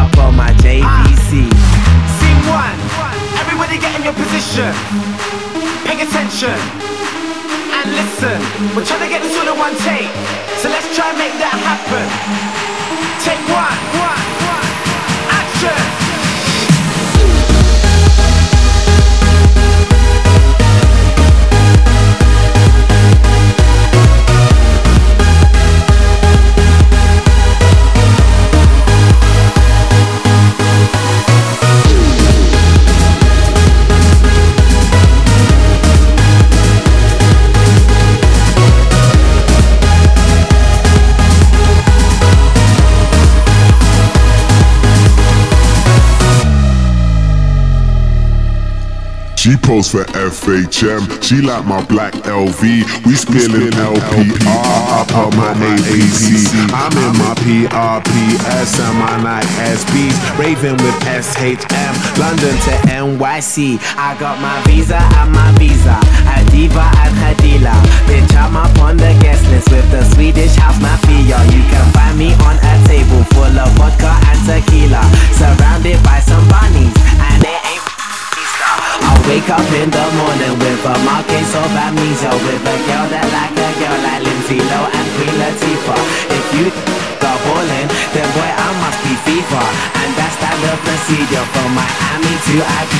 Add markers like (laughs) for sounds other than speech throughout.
up on my JVC. Scene one, everybody get in your position. Pay attention and listen. We're trying to get this all in one take, so let's try and make that happen. Take one, She posts for FHM. She like my black LV. We spilling LPR up on my APC. I'm in my PRPS and my Nike SBs. Raving with SHM. London to NYC. I got my visa and my visa. A diva and her dealer. Bitch, I'm up on the guest list with the Swedish house mafia. You can find me on a amnesia With a girl that like a girl like Lindsay Low and Queen Latifah. If you the ballin', then boy I must be FIFA And that's standard procedure from Miami to Ibiza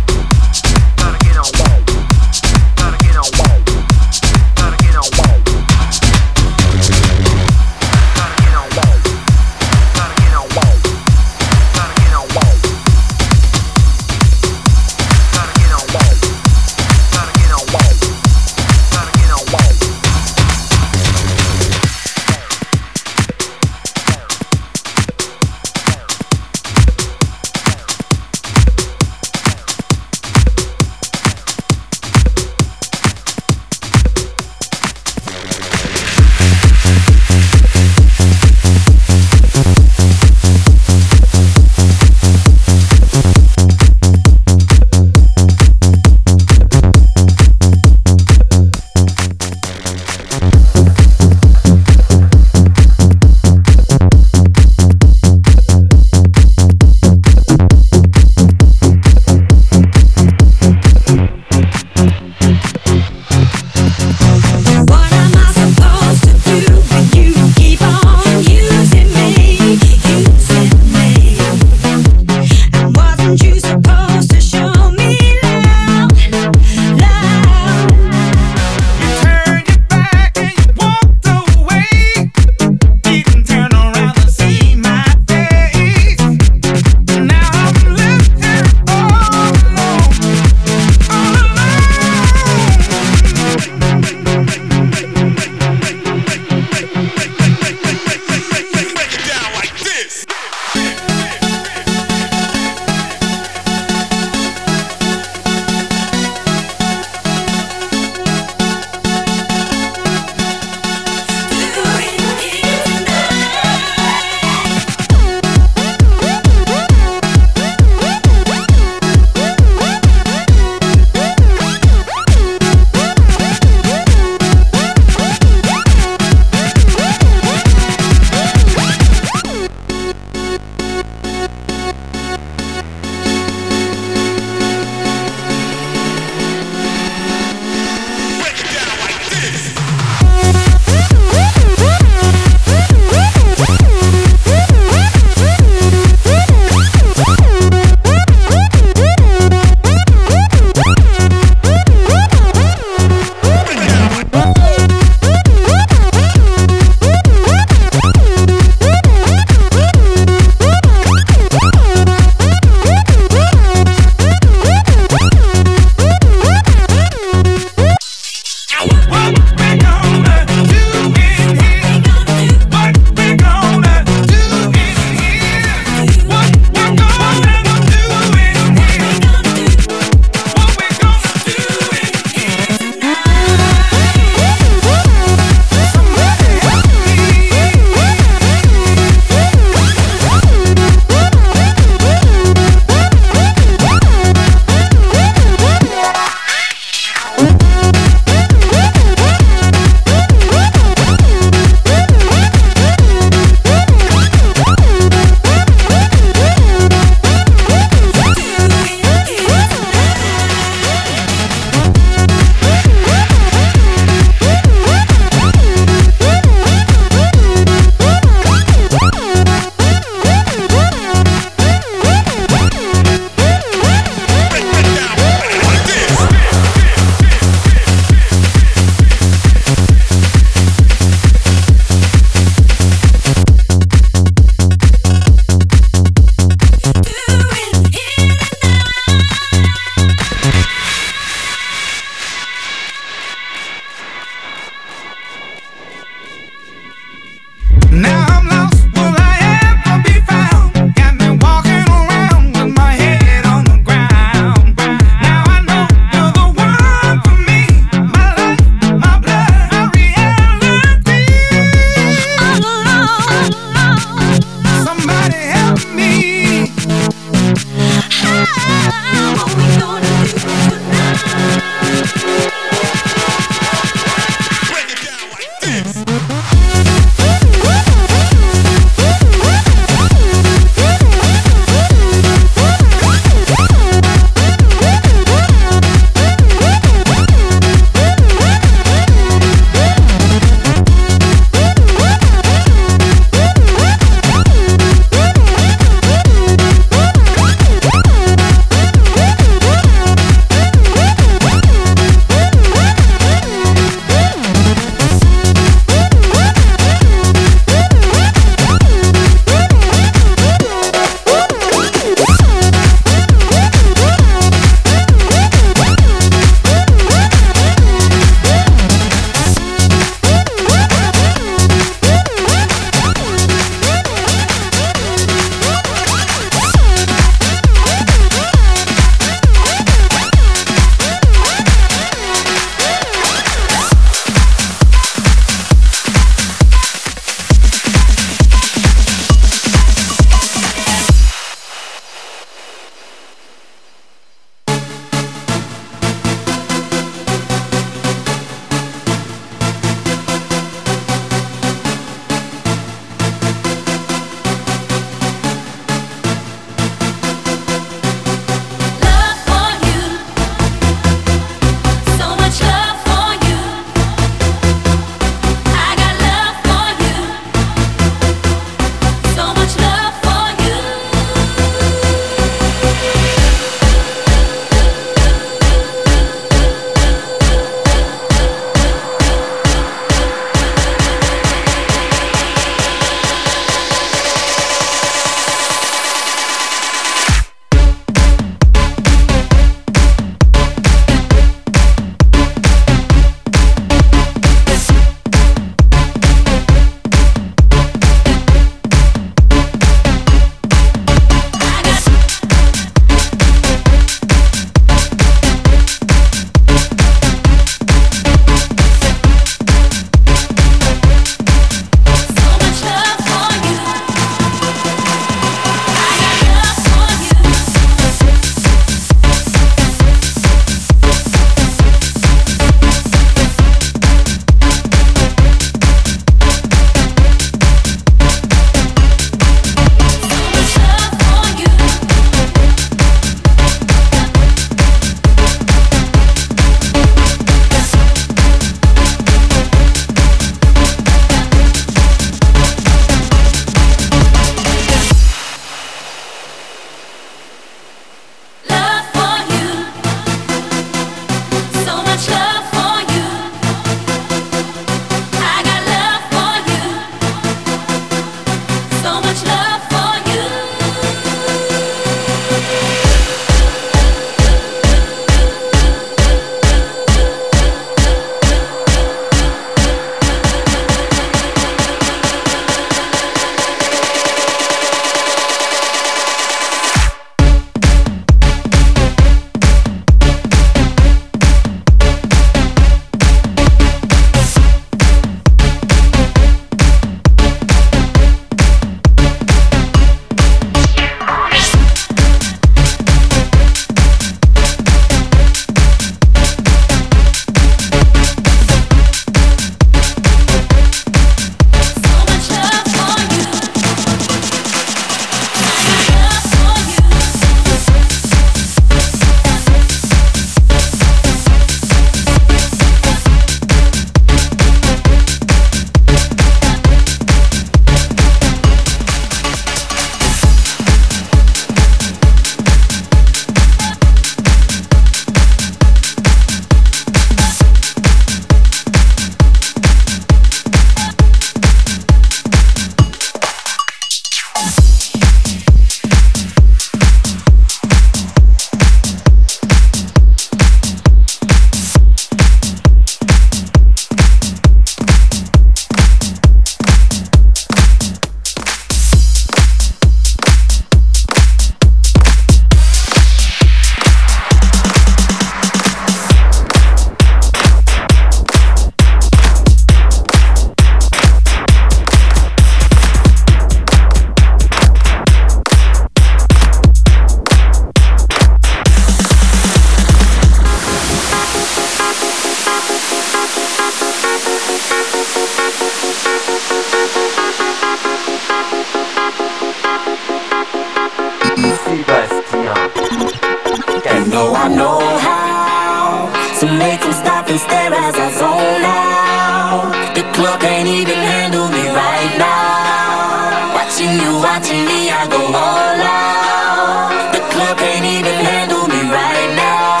watching me, I go all out. The club can't even handle me right now.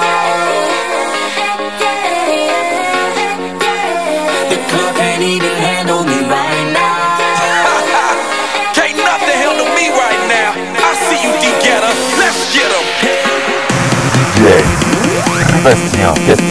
The club can't even handle me right now. (laughs) can't nothing handle me right now. I see you, D-Getter. Let's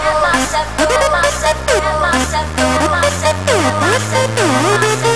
myself go, myself go, myself go, myself go, myself go, myself go, myself go, myself go, myself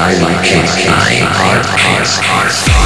I like cakes. I like cakes.